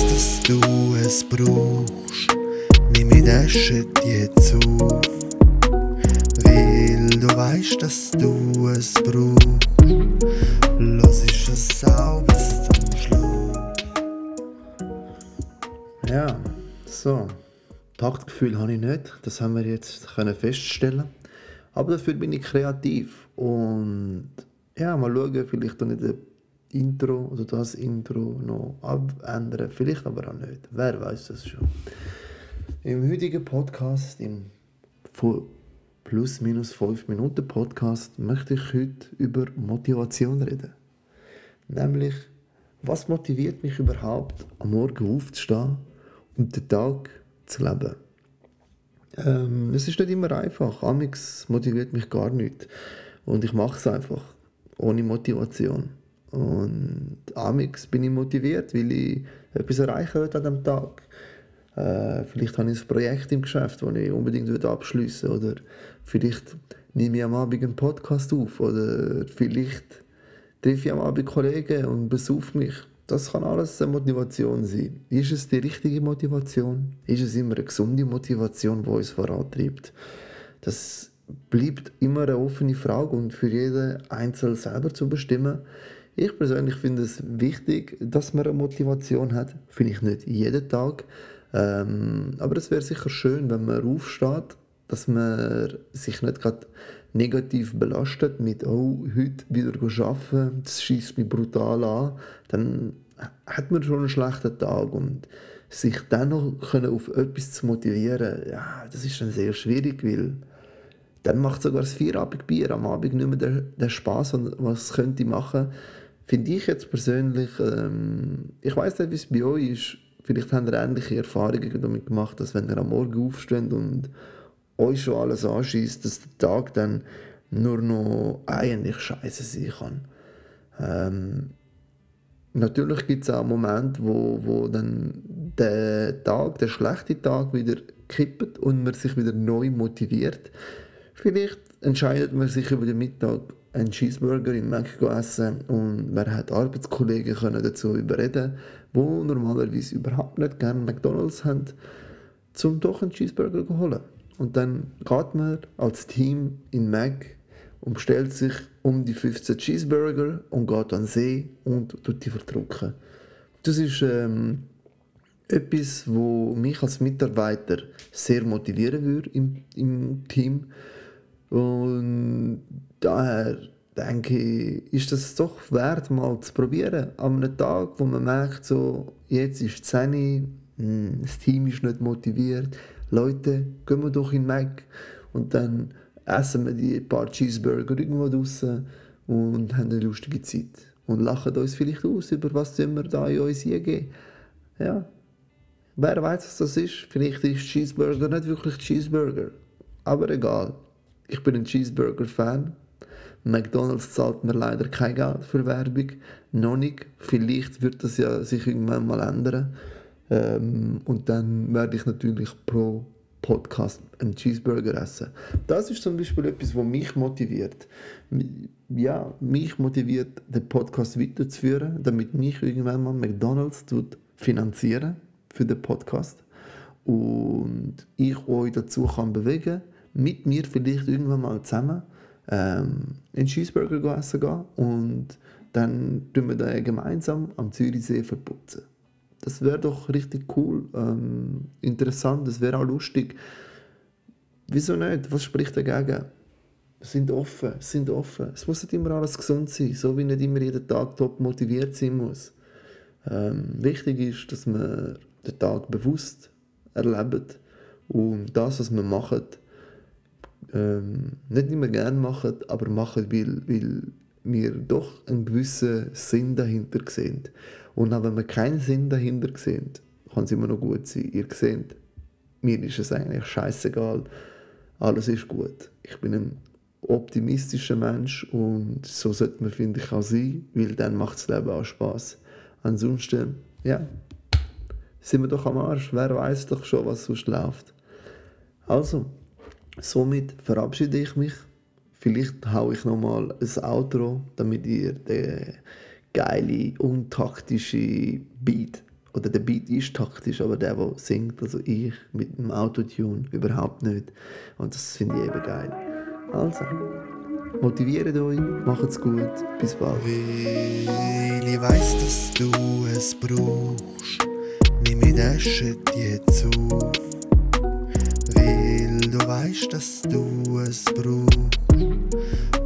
weiss, dass du es brauchst. Nimm mir den Shit jetzt auf. Weil du weißt, dass du es brauchst. Los ist es auch bis zum Schluss. Ja, so. Taktgefühl habe ich nicht, das haben wir jetzt können feststellen. Aber dafür bin ich kreativ und ja, mal schauen, vielleicht dann in der Intro oder das Intro noch abändern, vielleicht aber auch nicht. Wer weiß das schon. Im heutigen Podcast, im plus minus 5 Minuten Podcast, möchte ich heute über Motivation reden. Nämlich, was motiviert mich überhaupt, am Morgen aufzustehen und den Tag zu leben? Ähm, es ist nicht immer einfach. Amix motiviert mich gar nicht. Und ich mache es einfach, ohne Motivation. Und amix bin ich motiviert, weil ich etwas erreichen will an diesem Tag. Äh, vielleicht habe ich ein Projekt im Geschäft, das ich unbedingt abschließen will. Oder vielleicht nehme ich am Abend einen Podcast auf. Oder vielleicht treffe ich am Abend Kollegen und besuche mich. Das kann alles eine Motivation sein. Ist es die richtige Motivation? Ist es immer eine gesunde Motivation, die uns vorantreibt? Das bleibt immer eine offene Frage und für jeden Einzelnen selber zu bestimmen. Ich persönlich finde es wichtig, dass man eine Motivation hat. Finde ich nicht jeden Tag. Ähm, aber es wäre sicher schön, wenn man aufsteht, dass man sich nicht gerade negativ belastet mit, oh, heute wieder arbeiten, das schießt mich brutal an, dann hat man schon einen schlechten Tag und sich dann noch können auf etwas zu motivieren, ja, das ist dann sehr schwierig, weil dann macht sogar das Vierabendbier am Abend nicht mehr den, den Spaß, was es könnte machen. Finde ich jetzt persönlich, ähm, ich weiß nicht, wie es bei euch ist, vielleicht habt ihr ähnliche Erfahrungen damit gemacht, dass wenn ihr am Morgen aufsteht und euch schon alles anschießt, dass der Tag dann nur noch eigentlich scheiße sein kann. Ähm, natürlich gibt es auch Momente, wo, wo dann der Tag, der schlechte Tag wieder kippt und man sich wieder neu motiviert. Vielleicht entscheidet man sich über den Mittag einen Cheeseburger in Mac essen und man hat Arbeitskollegen können dazu überreden, wo normalerweise überhaupt nicht gerne McDonalds haben, zum doch einen Cheeseburger zu holen. Und dann geht man als Team in Mac und bestellt sich um die 15 Cheeseburger und geht an den See und tut die verdrucken. Das ist ähm, etwas, wo mich als Mitarbeiter sehr motivieren würde im, im Team. Und daher denke ich, ist das doch wert, mal zu probieren. An einem Tag, wo man merkt, so, jetzt ist die 10, hm, das Team ist nicht motiviert, Leute, gehen wir doch in Mac und dann essen wir die paar Cheeseburger irgendwo draußen und haben eine lustige Zeit. Und lachen uns vielleicht aus über was wir da in uns geben. Ja. Wer weiß, was das ist? Vielleicht ist Cheeseburger nicht wirklich Cheeseburger. Aber egal. Ich bin ein Cheeseburger-Fan. McDonalds zahlt mir leider kein Geld für Werbung. Noch nicht. Vielleicht wird das ja sich irgendwann mal ändern. Ähm, und dann werde ich natürlich pro Podcast einen Cheeseburger essen. Das ist zum Beispiel etwas, was mich motiviert. Ja, mich motiviert, den Podcast weiterzuführen, damit mich irgendwann mal McDonalds finanzieren für den Podcast und ich euch dazu kann bewegen, mit mir vielleicht irgendwann mal zusammen ähm, einen Cheeseburger essen gehen und dann tun wir den gemeinsam am Zürichsee verputzen. Das wäre doch richtig cool, ähm, interessant, das wäre auch lustig. Wieso nicht? Was spricht dagegen? Sind offen, sind offen. Es muss nicht immer alles gesund sein, so wie nicht immer jeden Tag top motiviert sein muss. Ähm, wichtig ist, dass man den Tag bewusst erlebt und das, was man macht, ähm, nicht immer gerne machen, aber machen, weil, weil wir doch einen gewissen Sinn dahinter sehen. Und auch wenn wir keinen Sinn dahinter sehen, kann es immer noch gut sein. Ihr seht, mir ist es eigentlich scheißegal. Alles ist gut. Ich bin ein optimistischer Mensch und so sollte man, finde ich, auch sein, weil dann macht das Leben auch Spaß. Ansonsten, ja, sind wir doch am Arsch. Wer weiß doch schon, was sonst läuft. Also, somit verabschiede ich mich. Vielleicht haue ich nochmal ein Outro, damit ihr den geile, untaktische Beat oder der Beat ist taktisch, aber der, der singt, also ich mit dem Autotune, überhaupt nicht. Und das finde ich eben geil. Also, motiviert euch, macht's gut, bis bald. Weil ich weiss, dass du es brauchst, nimm mir Shit jetzt auf. debaixo das tuas bruxas.